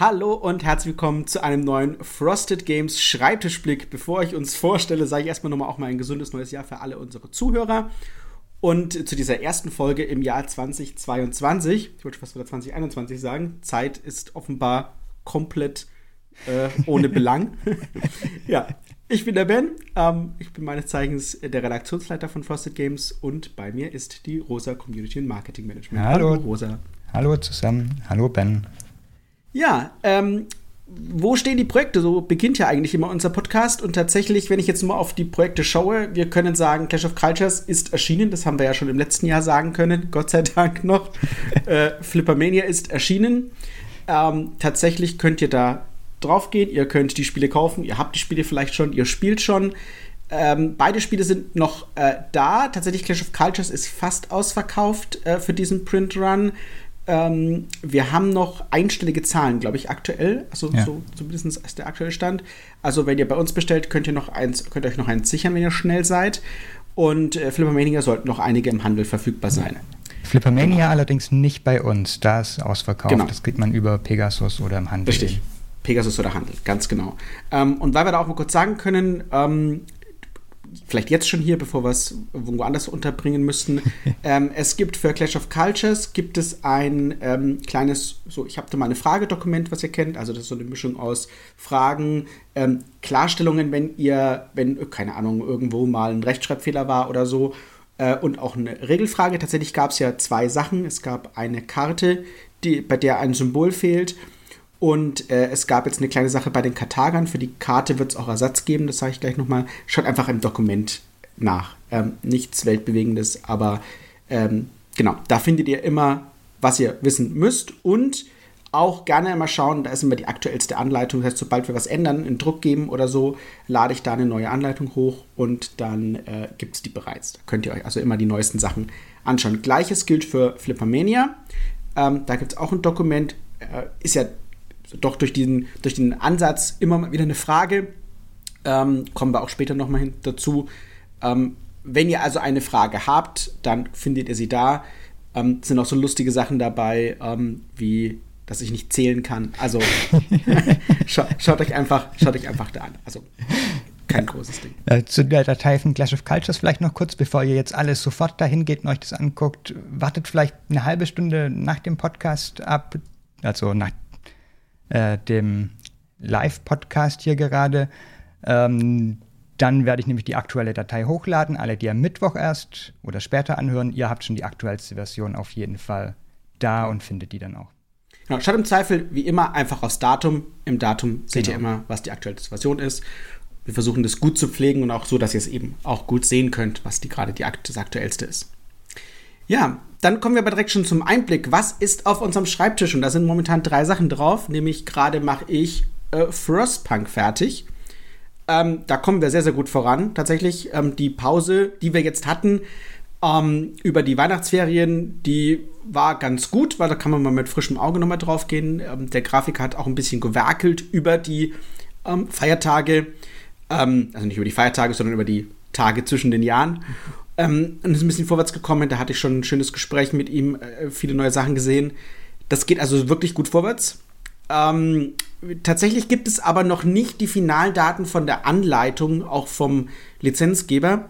Hallo und herzlich willkommen zu einem neuen Frosted Games Schreibtischblick. Bevor ich uns vorstelle, sage ich erstmal nochmal auch mal ein gesundes neues Jahr für alle unsere Zuhörer. Und zu dieser ersten Folge im Jahr 2022, ich wollte fast wieder 2021 sagen, Zeit ist offenbar komplett äh, ohne Belang. ja, ich bin der Ben, ähm, ich bin meines Zeichens der Redaktionsleiter von Frosted Games und bei mir ist die Rosa Community und Marketing Management. Hallo, Hallo Rosa. Hallo zusammen. Hallo Ben. Ja, ähm, wo stehen die Projekte? So beginnt ja eigentlich immer unser Podcast. Und tatsächlich, wenn ich jetzt nur auf die Projekte schaue, wir können sagen, Clash of Cultures ist erschienen. Das haben wir ja schon im letzten Jahr sagen können, Gott sei Dank noch. äh, Flippermania ist erschienen. Ähm, tatsächlich könnt ihr da drauf gehen. Ihr könnt die Spiele kaufen. Ihr habt die Spiele vielleicht schon. Ihr spielt schon. Ähm, beide Spiele sind noch äh, da. Tatsächlich, Clash of Cultures ist fast ausverkauft äh, für diesen Print Run. Ähm, wir haben noch einstellige Zahlen, glaube ich, aktuell. Also ja. so zumindest ist der aktuelle Stand. Also wenn ihr bei uns bestellt, könnt ihr noch eins, könnt euch noch eins sichern, wenn ihr schnell seid. Und äh, Flippermania sollten noch einige im Handel verfügbar sein. Flippermania genau. allerdings nicht bei uns. Da ist ausverkauft. Genau. Das kriegt man über Pegasus oder im Handel. Richtig. Pegasus oder Handel, ganz genau. Ähm, und weil wir da auch mal kurz sagen können, ähm, vielleicht jetzt schon hier, bevor wir es irgendwo anders unterbringen müssten. ähm, es gibt für Clash of Cultures gibt es ein ähm, kleines, so ich habe da mal ein Fragedokument, was ihr kennt. Also das ist so eine Mischung aus Fragen, ähm, Klarstellungen, wenn ihr, wenn keine Ahnung irgendwo mal ein Rechtschreibfehler war oder so. Äh, und auch eine Regelfrage. Tatsächlich gab es ja zwei Sachen. Es gab eine Karte, die, bei der ein Symbol fehlt und äh, es gab jetzt eine kleine Sache bei den Karthagern. Für die Karte wird es auch Ersatz geben, das sage ich gleich nochmal. Schaut einfach im Dokument nach. Ähm, nichts Weltbewegendes, aber ähm, genau, da findet ihr immer, was ihr wissen müsst. Und auch gerne immer schauen, da ist immer die aktuellste Anleitung. Das heißt, sobald wir was ändern, einen Druck geben oder so, lade ich da eine neue Anleitung hoch und dann äh, gibt es die bereits. Da könnt ihr euch also immer die neuesten Sachen anschauen. Gleiches gilt für Flippermania. Ähm, da gibt es auch ein Dokument. Äh, ist ja doch durch den, durch den Ansatz immer mal wieder eine Frage. Ähm, kommen wir auch später nochmal dazu. Ähm, wenn ihr also eine Frage habt, dann findet ihr sie da. Ähm, sind auch so lustige Sachen dabei, ähm, wie dass ich nicht zählen kann. Also scha schaut euch einfach, schaut euch einfach da an. Also kein großes Ding. Äh, zu der Datei von Clash of Cultures vielleicht noch kurz, bevor ihr jetzt alles sofort dahin geht und euch das anguckt. Wartet vielleicht eine halbe Stunde nach dem Podcast ab, also nach äh, dem Live-Podcast hier gerade. Ähm, dann werde ich nämlich die aktuelle Datei hochladen. Alle, die am Mittwoch erst oder später anhören, ihr habt schon die aktuellste Version auf jeden Fall da und findet die dann auch. Genau, schaut im Zweifel wie immer einfach aufs Datum. Im Datum seht genau. ihr immer, was die aktuellste Version ist. Wir versuchen das gut zu pflegen und auch so, dass ihr es eben auch gut sehen könnt, was die gerade die, das aktuellste ist. Ja, dann kommen wir aber direkt schon zum Einblick. Was ist auf unserem Schreibtisch? Und da sind momentan drei Sachen drauf. Nämlich gerade mache ich äh, Frostpunk fertig. Ähm, da kommen wir sehr, sehr gut voran. Tatsächlich, ähm, die Pause, die wir jetzt hatten ähm, über die Weihnachtsferien, die war ganz gut, weil da kann man mal mit frischem Auge nochmal drauf gehen. Ähm, der Grafiker hat auch ein bisschen gewerkelt über die ähm, Feiertage. Ähm, also nicht über die Feiertage, sondern über die Tage zwischen den Jahren. Ähm, und ist ein bisschen vorwärts gekommen. Da hatte ich schon ein schönes Gespräch mit ihm, äh, viele neue Sachen gesehen. Das geht also wirklich gut vorwärts. Ähm, tatsächlich gibt es aber noch nicht die Finaldaten von der Anleitung, auch vom Lizenzgeber.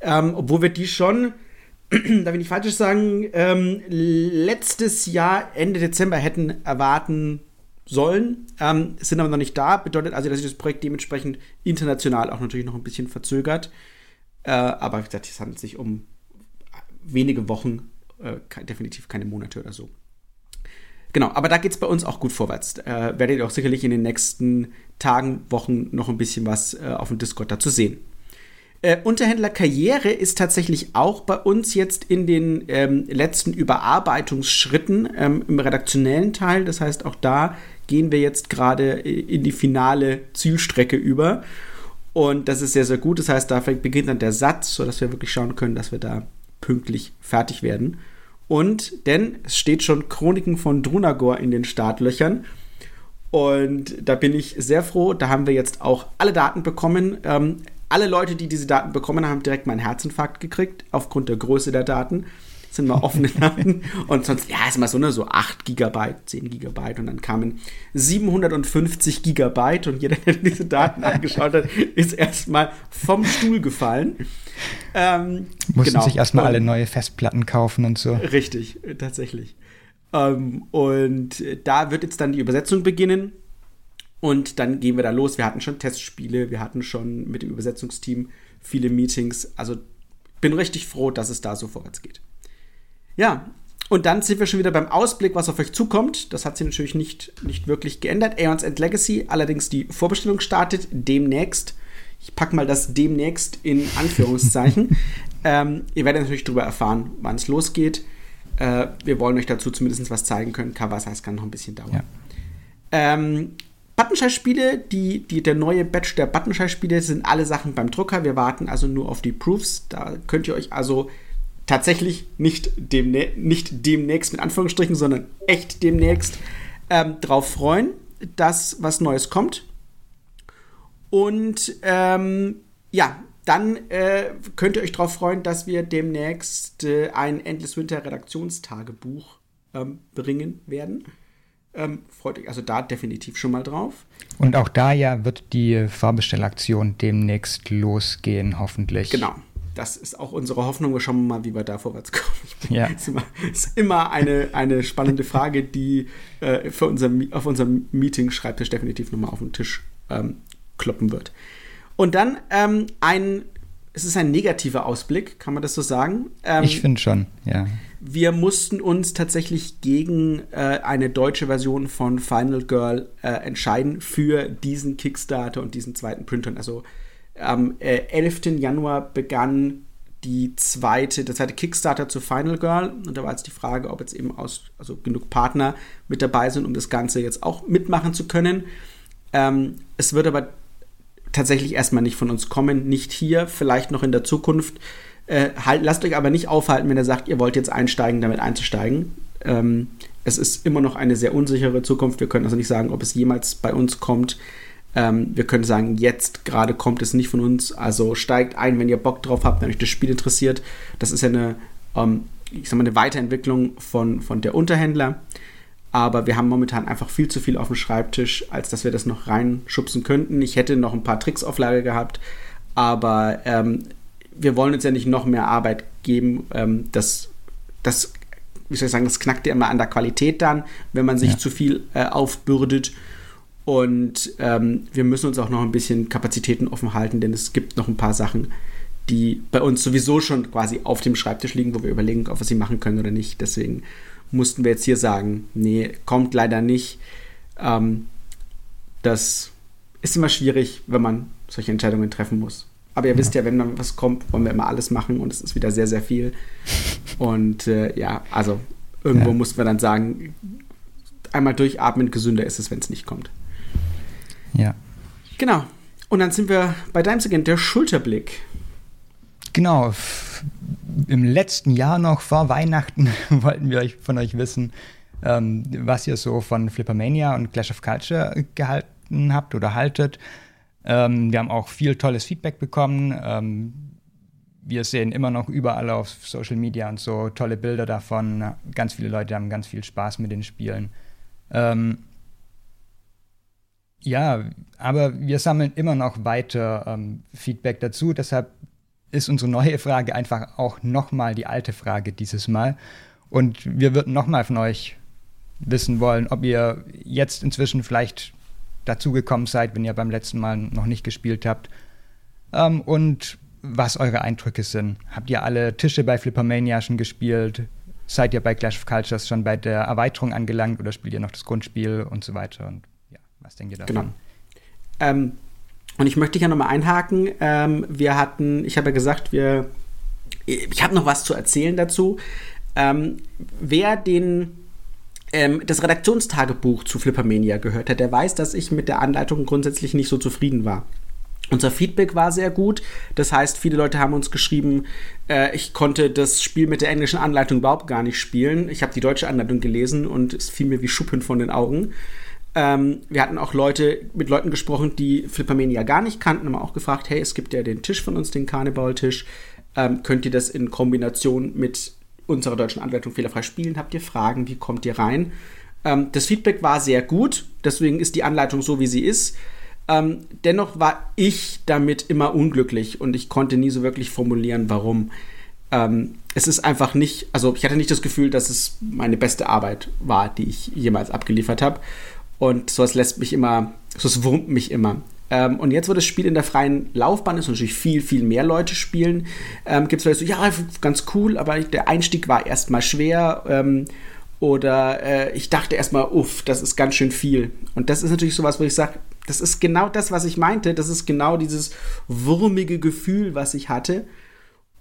Ähm, obwohl wir die schon, da will ich falsch sagen, ähm, letztes Jahr, Ende Dezember hätten erwarten sollen, ähm, sind aber noch nicht da. Bedeutet also, dass sich das Projekt dementsprechend international auch natürlich noch ein bisschen verzögert. Äh, aber wie gesagt, es handelt sich um wenige Wochen, äh, definitiv keine Monate oder so. Genau, aber da geht es bei uns auch gut vorwärts. Äh, werdet ihr auch sicherlich in den nächsten Tagen, Wochen noch ein bisschen was äh, auf dem Discord dazu sehen. Äh, Unterhändler Karriere ist tatsächlich auch bei uns jetzt in den ähm, letzten Überarbeitungsschritten ähm, im redaktionellen Teil. Das heißt, auch da gehen wir jetzt gerade in die finale Zielstrecke über. Und das ist sehr, sehr gut. Das heißt, da beginnt dann der Satz, sodass wir wirklich schauen können, dass wir da pünktlich fertig werden. Und denn es steht schon Chroniken von Drunagor in den Startlöchern. Und da bin ich sehr froh. Da haben wir jetzt auch alle Daten bekommen. Ähm, alle Leute, die diese Daten bekommen haben, direkt meinen Herzinfarkt gekriegt, aufgrund der Größe der Daten. Sind mal offene Daten. Und sonst, ja, ist immer so, ne, so 8 Gigabyte, 10 Gigabyte und dann kamen 750 Gigabyte und jeder, der diese Daten angeschaut hat, ist erstmal vom Stuhl gefallen. Ähm, Mussten genau. sich erstmal alle neue Festplatten kaufen und so. Richtig, tatsächlich. Ähm, und da wird jetzt dann die Übersetzung beginnen. Und dann gehen wir da los. Wir hatten schon Testspiele, wir hatten schon mit dem Übersetzungsteam viele Meetings. Also bin richtig froh, dass es da so vorwärts geht. Ja, und dann sind wir schon wieder beim Ausblick, was auf euch zukommt. Das hat sich natürlich nicht, nicht wirklich geändert. Aeons End Legacy, allerdings die Vorbestellung startet demnächst. Ich packe mal das demnächst in Anführungszeichen. ähm, ihr werdet natürlich darüber erfahren, wann es losgeht. Äh, wir wollen euch dazu zumindest was zeigen können. Covers heißt, kann noch ein bisschen dauern. Ja. Ähm, Buttonschei-Spiele, die, die, der neue Batch der Buttonschei-Spiele sind alle Sachen beim Drucker. Wir warten also nur auf die Proofs. Da könnt ihr euch also tatsächlich nicht, demnä nicht demnächst mit Anführungsstrichen, sondern echt demnächst ähm, drauf freuen, dass was Neues kommt. Und ähm, ja, dann äh, könnt ihr euch darauf freuen, dass wir demnächst äh, ein Endless Winter Redaktionstagebuch ähm, bringen werden. Ähm, freut euch also da definitiv schon mal drauf. Und auch da ja wird die Vorbestellaktion demnächst losgehen, hoffentlich. Genau. Das ist auch unsere Hoffnung. Wir schauen mal, wie wir da vorwärts kommen. Ja. ist immer, ist immer eine, eine spannende Frage, die äh, für unser, auf unserem Meeting-Schreibtisch definitiv nochmal auf den Tisch ähm, kloppen wird. Und dann ähm, ein, es ist ein negativer Ausblick, kann man das so sagen? Ähm, ich finde schon, ja wir mussten uns tatsächlich gegen äh, eine deutsche Version von Final Girl äh, entscheiden für diesen Kickstarter und diesen zweiten Print. Also am äh, 11. Januar begann die zweite, der zweite Kickstarter zu Final Girl. Und da war jetzt die Frage, ob jetzt eben aus, also genug Partner mit dabei sind, um das Ganze jetzt auch mitmachen zu können. Ähm, es wird aber tatsächlich erstmal nicht von uns kommen, nicht hier, vielleicht noch in der Zukunft. Äh, halt, lasst euch aber nicht aufhalten, wenn ihr sagt, ihr wollt jetzt einsteigen, damit einzusteigen. Ähm, es ist immer noch eine sehr unsichere Zukunft. Wir können also nicht sagen, ob es jemals bei uns kommt. Ähm, wir können sagen, jetzt gerade kommt es nicht von uns. Also steigt ein, wenn ihr Bock drauf habt, wenn euch das Spiel interessiert. Das ist ja eine, ähm, ich sag mal, eine Weiterentwicklung von, von der Unterhändler. Aber wir haben momentan einfach viel zu viel auf dem Schreibtisch, als dass wir das noch reinschubsen könnten. Ich hätte noch ein paar Tricks auf Lager gehabt, aber ähm, wir wollen uns ja nicht noch mehr Arbeit geben. Ähm, das, das, wie soll ich sagen, das knackt ja immer an der Qualität dann, wenn man sich ja. zu viel äh, aufbürdet. Und ähm, wir müssen uns auch noch ein bisschen Kapazitäten offen halten, denn es gibt noch ein paar Sachen, die bei uns sowieso schon quasi auf dem Schreibtisch liegen, wo wir überlegen, ob wir sie machen können oder nicht. Deswegen mussten wir jetzt hier sagen, nee, kommt leider nicht. Ähm, das ist immer schwierig, wenn man solche Entscheidungen treffen muss. Aber ihr wisst ja, wenn dann was kommt, wollen wir immer alles machen und es ist wieder sehr, sehr viel. Und äh, ja, also irgendwo ja. muss man dann sagen, einmal durchatmen, gesünder ist es, wenn es nicht kommt. Ja. Genau. Und dann sind wir bei deinem Segment, der Schulterblick. Genau. Im letzten Jahr noch vor Weihnachten wollten wir von euch wissen, ähm, was ihr so von Flippermania und Clash of Culture gehalten habt oder haltet. Ähm, wir haben auch viel tolles Feedback bekommen. Ähm, wir sehen immer noch überall auf Social Media und so tolle Bilder davon. Ganz viele Leute haben ganz viel Spaß mit den Spielen. Ähm, ja, aber wir sammeln immer noch weiter ähm, Feedback dazu. Deshalb ist unsere neue Frage einfach auch nochmal die alte Frage dieses Mal. Und wir würden nochmal von euch wissen wollen, ob ihr jetzt inzwischen vielleicht dazugekommen seid, wenn ihr beim letzten Mal noch nicht gespielt habt. Ähm, und was eure Eindrücke sind. Habt ihr alle Tische bei Flippermania schon gespielt? Seid ihr bei Clash of Cultures schon bei der Erweiterung angelangt oder spielt ihr noch das Grundspiel und so weiter? Und was denkt ihr davon? Genau. Ähm, und ich möchte hier nochmal einhaken. Ähm, wir hatten, ich habe ja gesagt, wir, ich habe noch was zu erzählen dazu. Ähm, wer den ähm, das Redaktionstagebuch zu Flippermania gehört hat, der weiß, dass ich mit der Anleitung grundsätzlich nicht so zufrieden war. Unser Feedback war sehr gut. Das heißt, viele Leute haben uns geschrieben, äh, ich konnte das Spiel mit der englischen Anleitung überhaupt gar nicht spielen. Ich habe die deutsche Anleitung gelesen und es fiel mir wie Schuppen von den Augen. Ähm, wir hatten auch Leute mit Leuten gesprochen, die Flippermania gar nicht kannten, haben auch gefragt, hey, es gibt ja den Tisch von uns, den Carnival-Tisch. Ähm, könnt ihr das in Kombination mit unserer deutschen Anleitung fehlerfrei spielen? Habt ihr Fragen? Wie kommt ihr rein? Ähm, das Feedback war sehr gut, deswegen ist die Anleitung so, wie sie ist. Ähm, dennoch war ich damit immer unglücklich und ich konnte nie so wirklich formulieren, warum. Ähm, es ist einfach nicht, also ich hatte nicht das Gefühl, dass es meine beste Arbeit war, die ich jemals abgeliefert habe. Und sowas lässt mich immer, sowas wurmt mich immer. Ähm, und jetzt, wo das Spiel in der freien Laufbahn ist und natürlich viel, viel mehr Leute spielen, ähm, gibt es vielleicht so, ja, ganz cool, aber der Einstieg war erstmal schwer. Ähm, oder äh, ich dachte erstmal, uff, das ist ganz schön viel. Und das ist natürlich sowas, wo ich sage, das ist genau das, was ich meinte. Das ist genau dieses wurmige Gefühl, was ich hatte.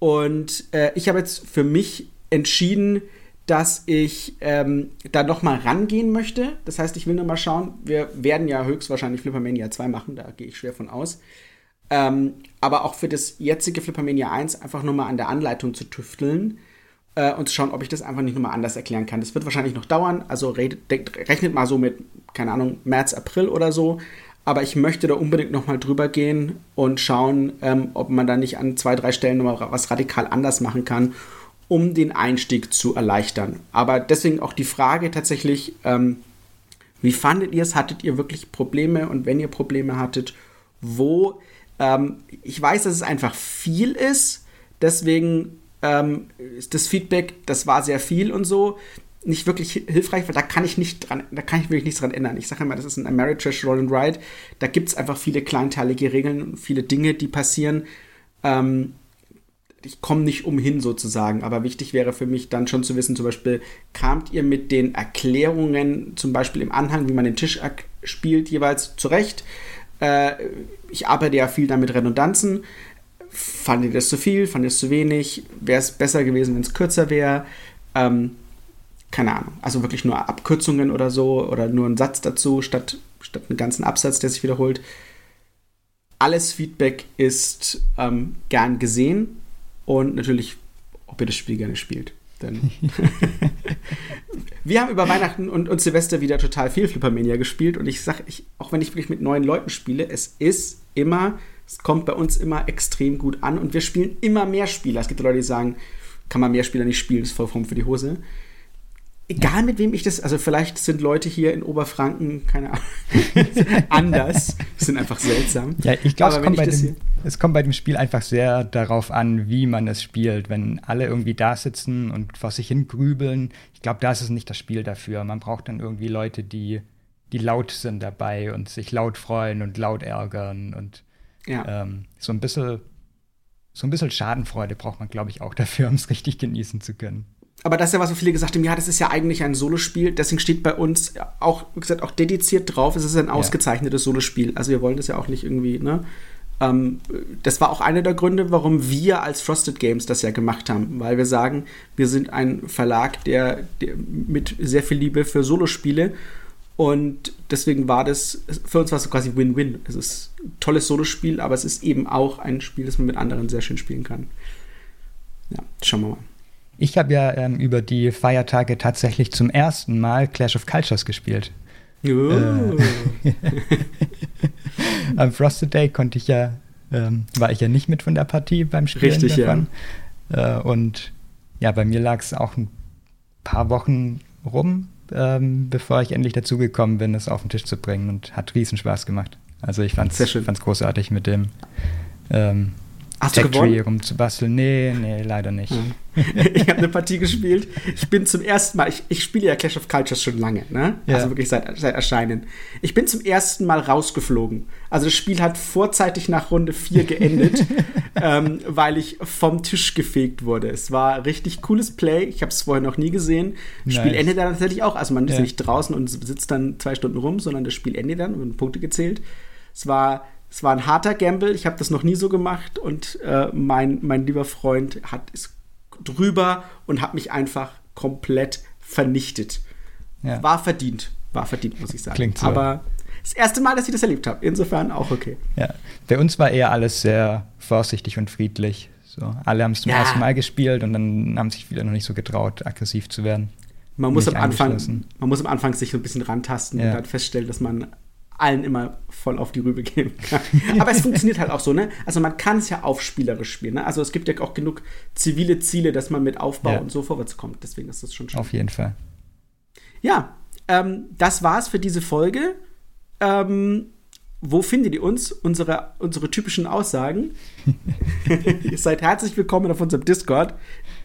Und äh, ich habe jetzt für mich entschieden, dass ich ähm, da noch mal rangehen möchte. Das heißt, ich will noch mal schauen. Wir werden ja höchstwahrscheinlich Flippermania 2 machen, da gehe ich schwer von aus. Ähm, aber auch für das jetzige Flippermania 1 einfach nur mal an der Anleitung zu tüfteln äh, und zu schauen, ob ich das einfach nicht nochmal anders erklären kann. Das wird wahrscheinlich noch dauern. Also rechnet mal so mit, keine Ahnung, März, April oder so. Aber ich möchte da unbedingt nochmal drüber gehen und schauen, ähm, ob man da nicht an zwei, drei Stellen nochmal was radikal anders machen kann, um den Einstieg zu erleichtern. Aber deswegen auch die Frage tatsächlich, ähm, wie fandet ihr es? Hattet ihr wirklich Probleme? Und wenn ihr Probleme hattet, wo? Ähm, ich weiß, dass es einfach viel ist. Deswegen ähm, ist das Feedback, das war sehr viel und so, nicht wirklich hilfreich, weil da kann ich nicht dran, da kann ich wirklich nichts dran ändern. Ich sage immer, das ist ein Ameritrash Roll and Ride. Da gibt es einfach viele kleinteilige Regeln und viele Dinge, die passieren. Ähm, ich komme nicht umhin sozusagen, aber wichtig wäre für mich dann schon zu wissen, zum Beispiel, kamt ihr mit den Erklärungen, zum Beispiel im Anhang, wie man den Tisch spielt, jeweils zurecht? Äh, ich arbeite ja viel damit Redundanzen. Fand ihr das zu viel? Fand ihr es zu wenig? Wäre es besser gewesen, wenn es kürzer wäre? Ähm, keine Ahnung. Also wirklich nur Abkürzungen oder so oder nur ein Satz dazu statt, statt einen ganzen Absatz, der sich wiederholt. Alles Feedback ist ähm, gern gesehen und natürlich, ob ihr das Spiel gerne spielt. Denn wir haben über Weihnachten und, und Silvester wieder total viel Flippermania gespielt und ich sage, ich, auch wenn ich wirklich mit neuen Leuten spiele, es ist immer es kommt bei uns immer extrem gut an und wir spielen immer mehr Spieler. Es gibt Leute, die sagen, kann man mehr Spieler nicht spielen, ist vollkommen für die Hose. Egal mit wem ich das, also vielleicht sind Leute hier in Oberfranken, keine Ahnung, anders, sind einfach seltsam. Ja, ich glaube, es, es, kommt bei dem Spiel einfach sehr darauf an, wie man es spielt. Wenn alle irgendwie da sitzen und vor sich hin grübeln, ich glaube, da ist es nicht das Spiel dafür. Man braucht dann irgendwie Leute, die, die laut sind dabei und sich laut freuen und laut ärgern und ja. Ähm, so ein bisschen, so ein bisschen Schadenfreude braucht man, glaube ich, auch dafür, um es richtig genießen zu können. Aber das ist ja was, wo viele gesagt haben, ja, das ist ja eigentlich ein Solospiel. Deswegen steht bei uns auch, wie gesagt, auch dediziert drauf, es ist ein ausgezeichnetes Solospiel. Also wir wollen das ja auch nicht irgendwie, ne? Ähm, das war auch einer der Gründe, warum wir als Frosted Games das ja gemacht haben, weil wir sagen, wir sind ein Verlag, der, der mit sehr viel Liebe für Solospiele und deswegen war das, für uns war es quasi Win-Win. Es ist ein tolles Solospiel, aber es ist eben auch ein Spiel, das man mit anderen sehr schön spielen kann. Ja, schauen wir mal. Ich habe ja ähm, über die Feiertage tatsächlich zum ersten Mal Clash of Cultures gespielt. Oh. Äh, am Frosted Day konnte ich ja, ähm, war ich ja nicht mit von der Partie beim Spielen Richtig, davon. Ja. Äh, und ja, bei mir lag es auch ein paar Wochen rum, ähm, bevor ich endlich dazu gekommen bin, es auf den Tisch zu bringen und hat riesen Spaß gemacht. Also ich fand es großartig mit dem ähm, Hast gewonnen? rumzubasteln. Nee, nee, leider nicht. Hm. ich habe eine Partie gespielt. Ich bin zum ersten Mal, ich, ich spiele ja Clash of Cultures schon lange, ne? Ja. Also wirklich seit, seit Erscheinen. Ich bin zum ersten Mal rausgeflogen. Also das Spiel hat vorzeitig nach Runde 4 geendet, ähm, weil ich vom Tisch gefegt wurde. Es war richtig cooles Play. Ich habe es vorher noch nie gesehen. Das nice. Spiel endet dann tatsächlich auch. Also man ist ja. nicht draußen und sitzt dann zwei Stunden rum, sondern das Spiel endet dann und Punkte gezählt. Es war es war ein harter Gamble, ich habe das noch nie so gemacht und äh, mein, mein lieber Freund hat es drüber und hat mich einfach komplett vernichtet. Ja. War verdient, war verdient, muss ich sagen. Klingt so. Aber das erste Mal, dass ich das erlebt habe, insofern auch okay. Ja, bei uns war eher alles sehr vorsichtig und friedlich. So, alle haben es zum ja. ersten Mal gespielt und dann haben sich viele noch nicht so getraut, aggressiv zu werden. Man muss, am Anfang, man muss am Anfang sich so ein bisschen rantasten ja. und dann feststellen, dass man allen immer voll auf die Rübe geben kann. Aber es funktioniert halt auch so, ne? Also man kann es ja aufspielerisch spielen, ne? Also es gibt ja auch genug zivile Ziele, dass man mit Aufbau ja. und so vorwärts kommt. Deswegen ist das schon schön. Auf jeden Fall. Ja, ähm, das war's für diese Folge. Ähm, wo findet ihr uns? Unsere, unsere typischen Aussagen. ihr seid herzlich willkommen auf unserem Discord.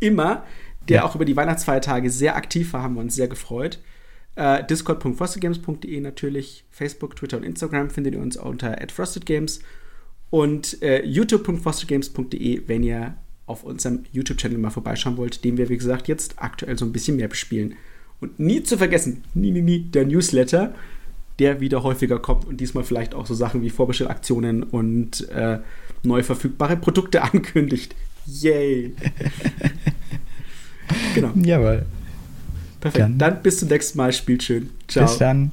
Immer. Der ja. auch über die Weihnachtsfeiertage sehr aktiv war, haben wir uns sehr gefreut. Äh, Discord.frostedgames.de natürlich. Facebook, Twitter und Instagram findet ihr uns unter frostedgames. Und äh, youtube.frostedgames.de, wenn ihr auf unserem YouTube-Channel mal vorbeischauen wollt, den wir, wie gesagt, jetzt aktuell so ein bisschen mehr bespielen. Und nie zu vergessen, nie, nie, nie, der Newsletter der wieder häufiger kommt und diesmal vielleicht auch so Sachen wie Vorbestellaktionen und äh, neu verfügbare Produkte ankündigt. Yay! genau. Jawohl. Perfekt. Dann. dann bis zum nächsten Mal. Spielt schön. Ciao. Bis dann.